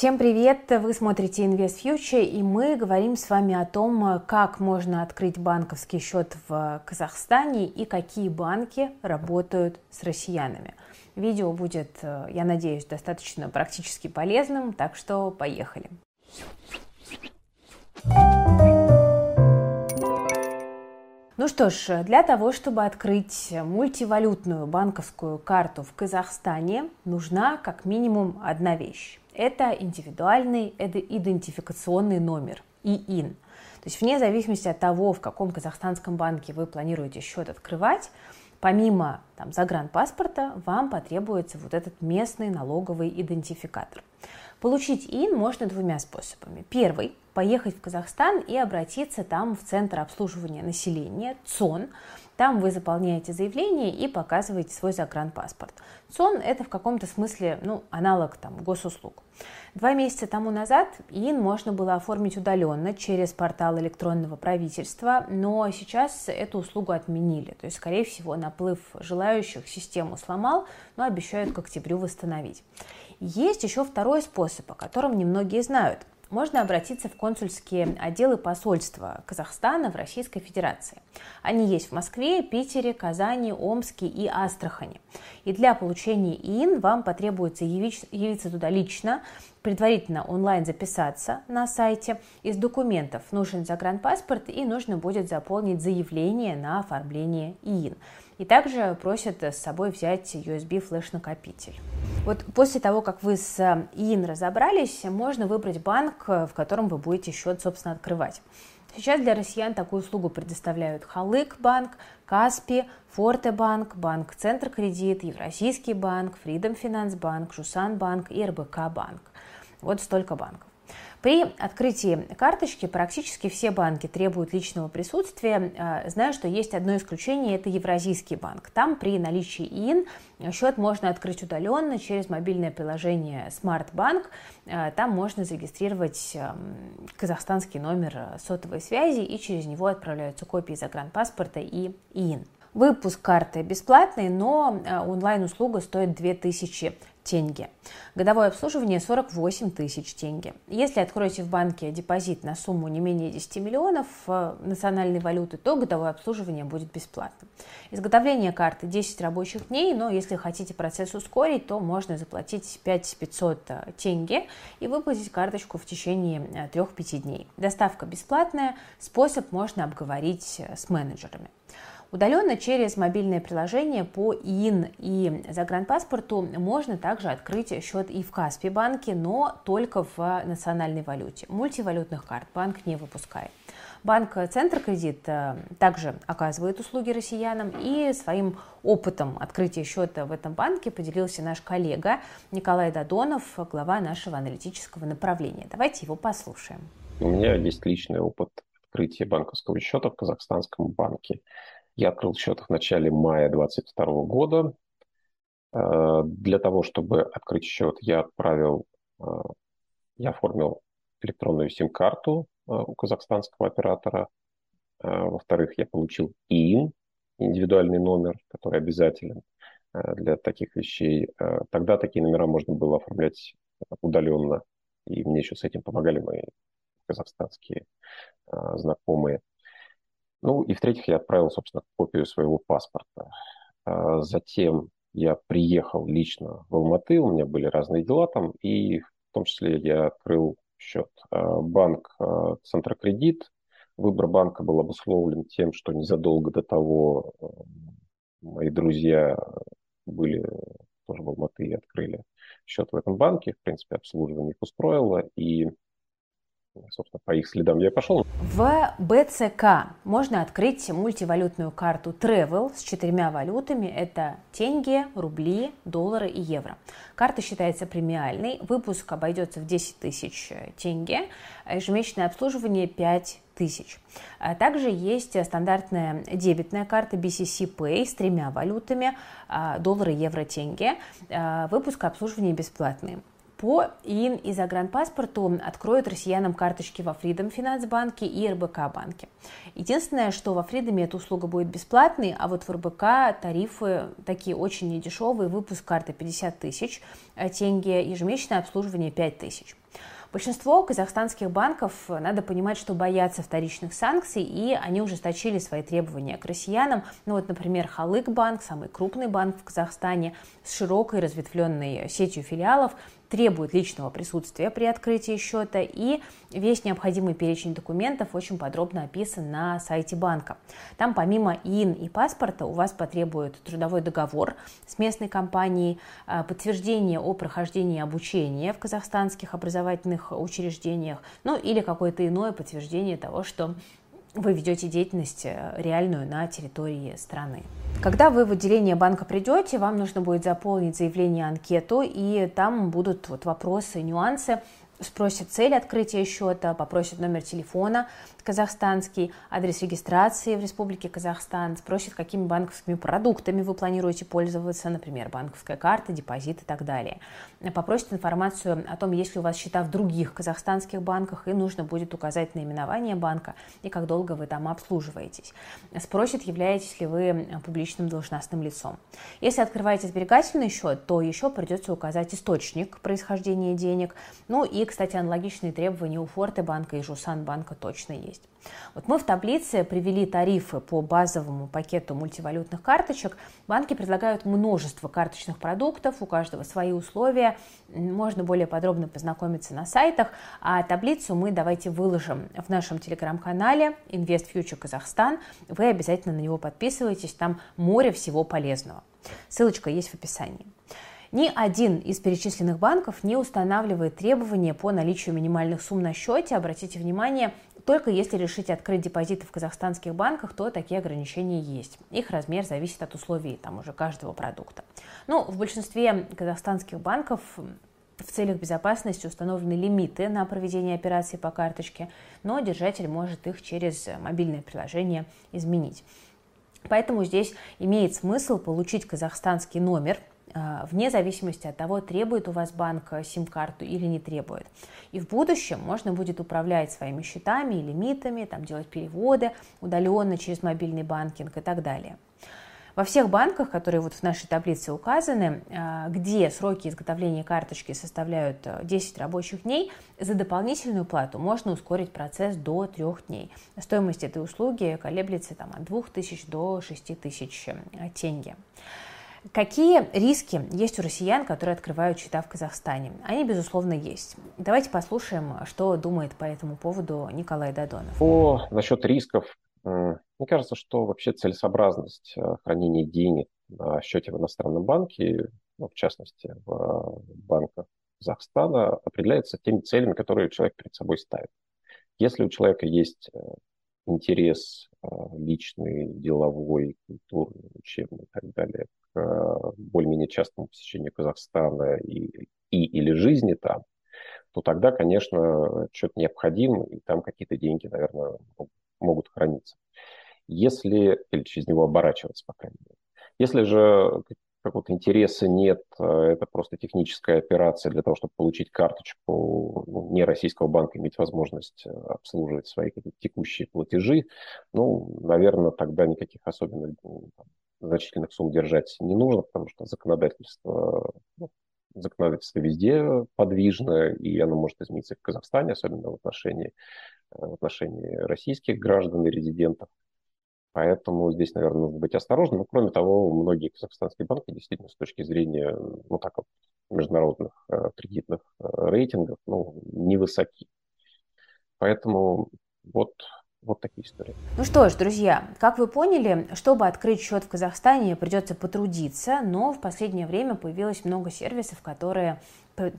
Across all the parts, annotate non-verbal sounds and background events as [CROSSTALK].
Всем привет! Вы смотрите Invest Future и мы говорим с вами о том, как можно открыть банковский счет в Казахстане и какие банки работают с россиянами. Видео будет, я надеюсь, достаточно практически полезным, так что поехали! Ну что ж, для того, чтобы открыть мультивалютную банковскую карту в Казахстане, нужна как минимум одна вещь это индивидуальный идентификационный номер, ИИН. То есть вне зависимости от того, в каком казахстанском банке вы планируете счет открывать, помимо там, загранпаспорта вам потребуется вот этот местный налоговый идентификатор. Получить ИИН можно двумя способами. Первый – поехать в Казахстан и обратиться там в Центр обслуживания населения, ЦОН, там вы заполняете заявление и показываете свой загранпаспорт. ЦОН – это в каком-то смысле ну, аналог там, госуслуг. Два месяца тому назад ИИН можно было оформить удаленно через портал электронного правительства, но сейчас эту услугу отменили. То есть, скорее всего, наплыв желающих систему сломал, но обещают к октябрю восстановить. Есть еще второй способ, о котором немногие знают можно обратиться в консульские отделы посольства Казахстана в Российской Федерации. Они есть в Москве, Питере, Казани, Омске и Астрахани. И для получения ИИН вам потребуется явиться туда лично, предварительно онлайн записаться на сайте. Из документов нужен загранпаспорт и нужно будет заполнить заявление на оформление ИИН. И также просят с собой взять USB флеш-накопитель. Вот после того, как вы с ИИН разобрались, можно выбрать банк, в котором вы будете счет, собственно, открывать. Сейчас для россиян такую услугу предоставляют Халык банк, Каспи, Форте банк, банк Центр кредит, Евразийский банк, Фридом Финанс банк, Жусан банк и РБК банк. Вот столько банков. При открытии карточки практически все банки требуют личного присутствия. А, знаю, что есть одно исключение, это Евразийский банк. Там при наличии ИИН счет можно открыть удаленно через мобильное приложение Smart Bank. А, там можно зарегистрировать казахстанский номер сотовой связи и через него отправляются копии загранпаспорта и ИИН. Выпуск карты бесплатный, но а, онлайн-услуга стоит 2000 тенге. Годовое обслуживание 48 тысяч тенге. Если откроете в банке депозит на сумму не менее 10 миллионов э, национальной валюты, то годовое обслуживание будет бесплатным. Изготовление карты 10 рабочих дней, но если хотите процесс ускорить, то можно заплатить 5500 э, тенге и выплатить карточку в течение 3-5 э, дней. Доставка бесплатная, способ можно обговорить с менеджерами. Удаленно через мобильное приложение по ИИН и загранпаспорту можно также открыть счет и в Каспи банке, но только в национальной валюте. Мультивалютных карт банк не выпускает. Банк Центр Кредит э, также оказывает услуги россиянам и своим опытом открытия счета в этом банке поделился наш коллега Николай Дадонов, глава нашего аналитического направления. Давайте его послушаем. У меня есть личный опыт открытия банковского счета в казахстанском банке. Я открыл счет в начале мая 2022 года. Э, для того, чтобы открыть счет, я отправил, э, я оформил электронную сим-карту э, у казахстанского оператора. Во-вторых, я получил ИИН, индивидуальный номер, который обязателен для таких вещей. Тогда такие номера можно было оформлять удаленно, и мне еще с этим помогали мои казахстанские знакомые. Ну и в-третьих, я отправил, собственно, копию своего паспорта. А затем я приехал лично в Алматы, у меня были разные дела там, и в том числе я открыл счет. А банк а, Центрокредит. Выбор банка был обусловлен тем, что незадолго до того мои друзья были тоже в Алматы и открыли счет в этом банке. В принципе, обслуживание их устроило. И собственно, по их следам я пошел. В БЦК можно открыть мультивалютную карту Travel с четырьмя валютами. Это тенге, рубли, доллары и евро. Карта считается премиальной. Выпуск обойдется в 10 тысяч тенге. Ежемесячное обслуживание 5 тысяч. А также есть стандартная дебетная карта BCC Pay с тремя валютами, а, доллары, евро, тенге. А, выпуск обслуживания бесплатный по ИН и загранпаспорту откроют россиянам карточки во Freedom Finance банке и РБК банке. Единственное, что во Freedom эта услуга будет бесплатной, а вот в РБК тарифы такие очень недешевые, выпуск карты 50 тысяч тенге, ежемесячное обслуживание 5 тысяч. Большинство казахстанских банков, надо понимать, что боятся вторичных санкций, и они ужесточили свои требования к россиянам. Ну вот, например, Халык банк, самый крупный банк в Казахстане, с широкой разветвленной сетью филиалов, требует личного присутствия при открытии счета, и весь необходимый перечень документов очень подробно описан на сайте банка. Там помимо ИИН и паспорта у вас потребуют трудовой договор с местной компанией, а, подтверждение о прохождении обучения в казахстанских образовательных учреждениях, ну или какое-то иное подтверждение того, что вы ведете деятельность э, реальную на территории страны. Когда вы в отделение банка придете, вам нужно будет заполнить заявление, анкету, и там будут вот вопросы, нюансы, спросят цель открытия счета, попросят номер телефона казахстанский, адрес регистрации в Республике Казахстан, спросят, какими банковскими продуктами вы планируете пользоваться, например, банковская карта, депозит и так далее. Попросят информацию о том, есть ли у вас счета в других казахстанских банках, и нужно будет указать наименование банка и как долго вы там обслуживаетесь. Спросят, являетесь ли вы публичным должностным лицом. Если открываете сберегательный счет, то еще придется указать источник происхождения денег, ну и кстати, аналогичные требования у Форте банка и Жусан банка точно есть. Вот мы в таблице привели тарифы по базовому пакету мультивалютных карточек. Банки предлагают множество карточных продуктов, у каждого свои условия. Можно более подробно познакомиться на сайтах. А таблицу мы давайте выложим в нашем телеграм-канале Invest Future Казахстан. Вы обязательно на него подписывайтесь, там море всего полезного. Ссылочка есть в описании. Ни один из перечисленных банков не устанавливает требования по наличию минимальных сумм на счете. Обратите внимание, только если решите открыть депозиты в казахстанских банках, то такие ограничения есть. Их размер зависит от условий там уже каждого продукта. Ну, в большинстве казахстанских банков в целях безопасности установлены лимиты на проведение операций по карточке, но держатель может их через мобильное приложение изменить. Поэтому здесь имеет смысл получить казахстанский номер вне зависимости от того, требует у вас банк сим-карту или не требует. И в будущем можно будет управлять своими счетами и лимитами, там, делать переводы удаленно через мобильный банкинг и так далее. Во всех банках, которые вот в нашей таблице указаны, а, где сроки изготовления карточки составляют 10 э, рабочих дней, за дополнительную плату можно ускорить процесс до 3 дней. Стоимость этой услуги колеблется там, от 2000 до 6000 э, тенге. Какие риски есть у россиян, которые открывают счета в Казахстане? Они, безусловно, есть. Давайте послушаем, что думает по этому поводу Николай Дадонов. По насчет рисков, мне кажется, что вообще целесообразность э, хранения денег на счете в иностранном банке, ну, в частности, в банках Казахстана, определяется теми целями, которые человек перед собой ставит. Если у человека есть э, интерес э, личный, деловой, культурный, учебный и так далее к более-менее частному посещению Казахстана и, и или жизни там, то тогда, конечно, что-то необходимо, и там какие-то деньги, наверное, могут храниться. Если, или через него оборачиваться, по крайней мере. Если же какого-то интереса нет, это просто техническая операция для того, чтобы получить карточку ну, не российского банка, иметь возможность обслуживать свои какие-то текущие платежи, ну, наверное, тогда никаких особенно значительных сумм держать не нужно, потому что законодательство, ну, законодательство везде подвижно, и оно может измениться в Казахстане, особенно в отношении, э, в отношении российских граждан и резидентов. Поэтому здесь, наверное, нужно быть осторожным. Но, кроме того, многие казахстанские банки действительно с точки зрения ну, так вот, международных э, кредитных э, рейтингов ну, невысоки. Поэтому вот вот такие истории. Ну что ж, друзья, как вы поняли, чтобы открыть счет в Казахстане, придется потрудиться, но в последнее время появилось много сервисов, которые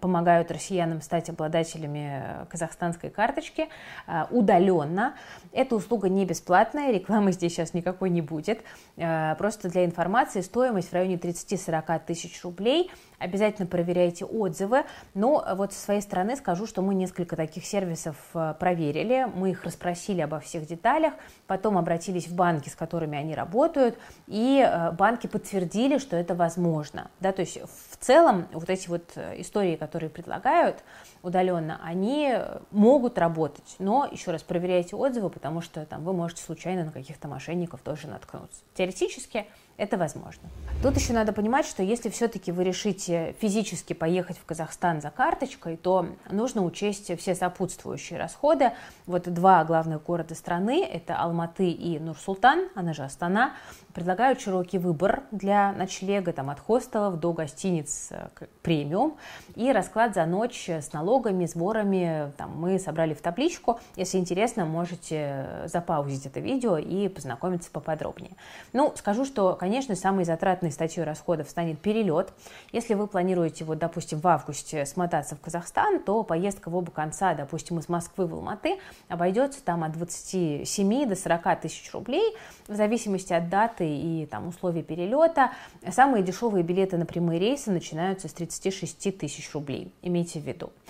помогают россиянам стать обладателями казахстанской карточки э, удаленно. Эта услуга не бесплатная, рекламы здесь сейчас никакой не будет. Э, просто для информации стоимость в районе 30-40 тысяч рублей – обязательно проверяйте отзывы. Но вот со своей стороны скажу, что мы несколько таких сервисов э, проверили, мы их расспросили обо всех деталях, потом обратились в банки, с которыми они работают, и банки подтвердили, что это возможно. Да, то есть в целом вот эти вот э, которые предлагают удаленно, они могут работать, но еще раз проверяйте отзывы, потому что там вы можете случайно на каких-то мошенников тоже наткнуться. Теоретически это возможно. Тут еще надо понимать, что если все-таки вы решите физически поехать в Казахстан за карточкой, то нужно учесть все сопутствующие расходы. Вот два главных города страны, это Алматы и Нур-Султан, она же Астана, предлагают широкий выбор для ночлега, там, от хостелов до гостиниц э, премиум. И расклад за ночь с налогами, сборами там, мы собрали в табличку. Если интересно, можете запаузить это видео и познакомиться поподробнее. Ну, скажу, что, конечно, самой затратной статьей расходов станет перелет. Если вы планируете, вот, допустим, в августе смотаться в Казахстан, то поездка в оба конца, допустим, из Москвы в Алматы, обойдется там от 27 до 40 тысяч рублей, в зависимости от даты и там, условий перелета. Самые дешевые билеты на прямые рейсы начинаются с 36 тысяч рублей, имейте в виду.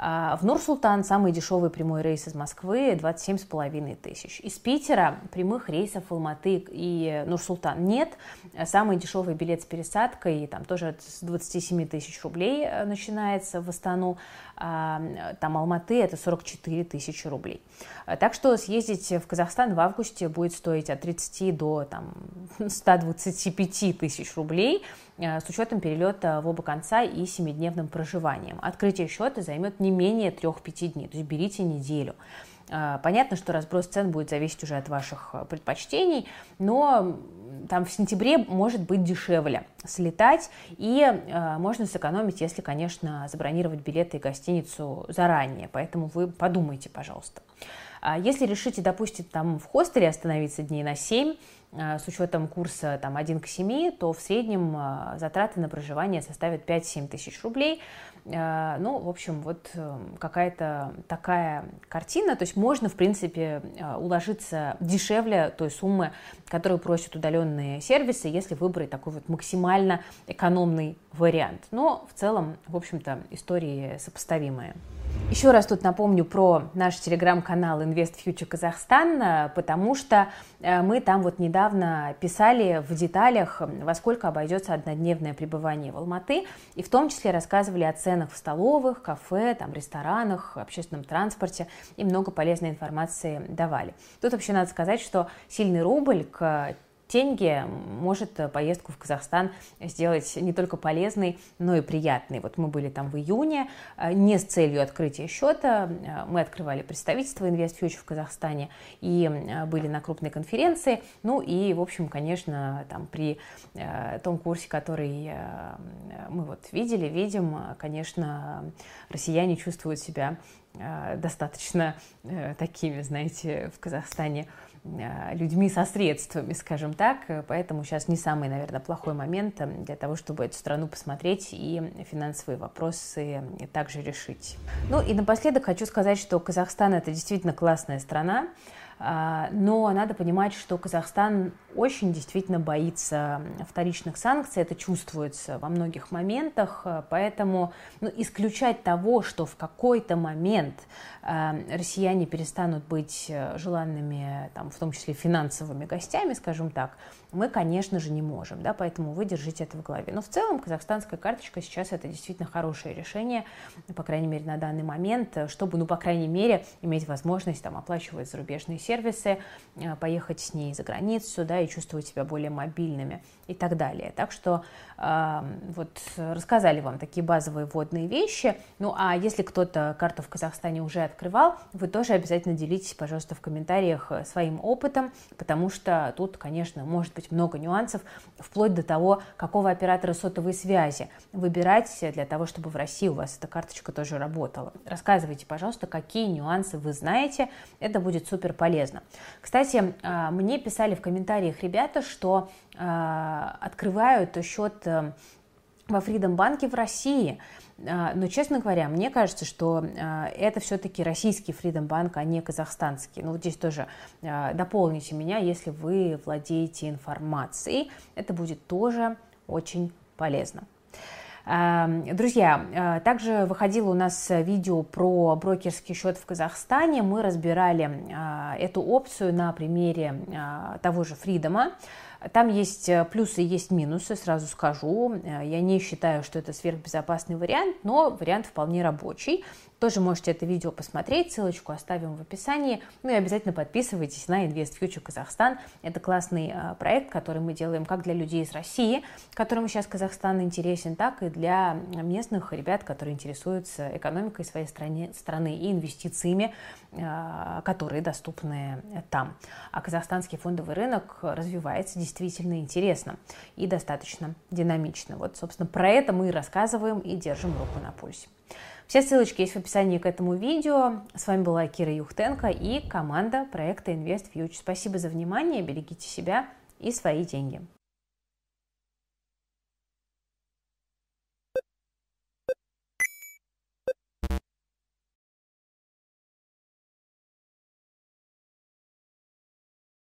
в Нур-Султан самый дешевый прямой рейс из Москвы 27,5 тысяч. Из Питера прямых рейсов в Алматы и Нур-Султан нет. Самый дешевый билет с пересадкой там тоже с 27 тысяч рублей э, начинается в Астану. А, там Алматы это 44 тысячи рублей. А, так что съездить в Казахстан в августе будет стоить от 30 до там, [LAUGHS] 125 тысяч рублей с учетом перелета в оба конца и 7-дневным проживанием. Открытие счета займет не менее 3-5 дней, то есть берите неделю. А, понятно, что разброс цен будет зависеть уже от ваших э, предпочтений, но там в сентябре может быть дешевле слетать, и э, можно сэкономить, если, конечно, забронировать билеты и гостиницу заранее. Поэтому вы подумайте, пожалуйста. А если решите, допустим, там в хостеле остановиться дней на 7, э, с учетом курса там, 1 к 7, то в среднем затраты на проживание составят 5-7 тысяч рублей. Э, ну, в общем, вот э, какая-то такая картина. То есть можно, в принципе, уложиться дешевле той суммы, которую просят удаленные сервисы, если выбрать такой вот максимально экономный вариант. Но в целом, в общем-то, истории сопоставимые. Еще раз тут напомню про наш телеграм-канал Invest Future Казахстан, потому что э, мы там вот недавно писали в деталях, во сколько обойдется однодневное пребывание в Алматы, и в том числе рассказывали о ценах в столовых, кафе, там, ресторанах, общественном транспорте, и много полезной информации давали. Тут вообще надо сказать, что сильный рубль к тенге может э, поездку в Казахстан сделать не только полезной, но и приятной. Вот мы были там в июне, э, не с целью открытия счета, э, мы открывали представительство InvestFuture в Казахстане и были на крупной конференции, ну и, в общем, конечно, там при том курсе, который мы вот видели, видим, конечно, россияне чувствуют себя достаточно такими, знаете, в Казахстане людьми со средствами, скажем так. Поэтому сейчас не самый, наверное, плохой момент э, для того, чтобы эту страну посмотреть и финансовые вопросы также решить. Ну и напоследок хочу сказать, что Казахстан это действительно классная страна. А, но надо понимать, что Казахстан очень действительно боится вторичных санкций, это чувствуется во многих моментах, поэтому ну, исключать того, что в какой-то момент э, россияне перестанут быть э, желанными, там, в том числе финансовыми гостями, скажем так, мы, конечно же, не можем, да, поэтому вы держите это в голове. Но в целом казахстанская карточка сейчас это действительно хорошее решение, по крайней мере, на данный момент, чтобы, ну, по крайней мере, иметь возможность там оплачивать зарубежные сервисы, э, поехать с ней за границу, да, и чувствовать себя более мобильными и так далее. Так что э, вот рассказали вам такие базовые вводные вещи. Ну, а если кто-то карту в Казахстане уже открывал, вы тоже обязательно делитесь, пожалуйста, в комментариях своим опытом, потому что тут, конечно, может быть много нюансов, вплоть до того, какого оператора сотовой связи выбирать для того, чтобы в России у вас эта карточка тоже работала. Рассказывайте, пожалуйста, какие нюансы вы знаете, это будет супер полезно. Кстати, а, мне писали в комментариях ребята, что а, открывают счет э, во Freedom банке в России. А, но, честно говоря, мне кажется, что это все-таки российский Freedom Bank, а не казахстанский. Ну, вот здесь тоже дополните меня, если вы владеете информацией. Это будет тоже очень полезно. Друзья, также выходило у нас видео про брокерский счет в Казахстане. Мы разбирали эту опцию на примере того же Фридома. Там есть э, плюсы есть минусы, сразу скажу. Э, я не считаю, что это сверхбезопасный вариант, но вариант вполне рабочий. Тоже можете это видео посмотреть, ссылочку оставим в описании. Ну и обязательно подписывайтесь на Invest Future Казахстан. Это классный э, проект, который мы делаем как для людей из России, которым сейчас Казахстан интересен, так и для местных ребят, которые интересуются экономикой своей стране, страны и инвестициями, которые доступны там. А казахстанский фондовый рынок развивается действительно интересно и достаточно динамично. Вот, собственно, про это мы и рассказываем и держим руку на пульсе. Все ссылочки есть в описании к этому видео. С вами была Кира Юхтенко и команда проекта Invest. Спасибо за внимание, берегите себя и свои деньги.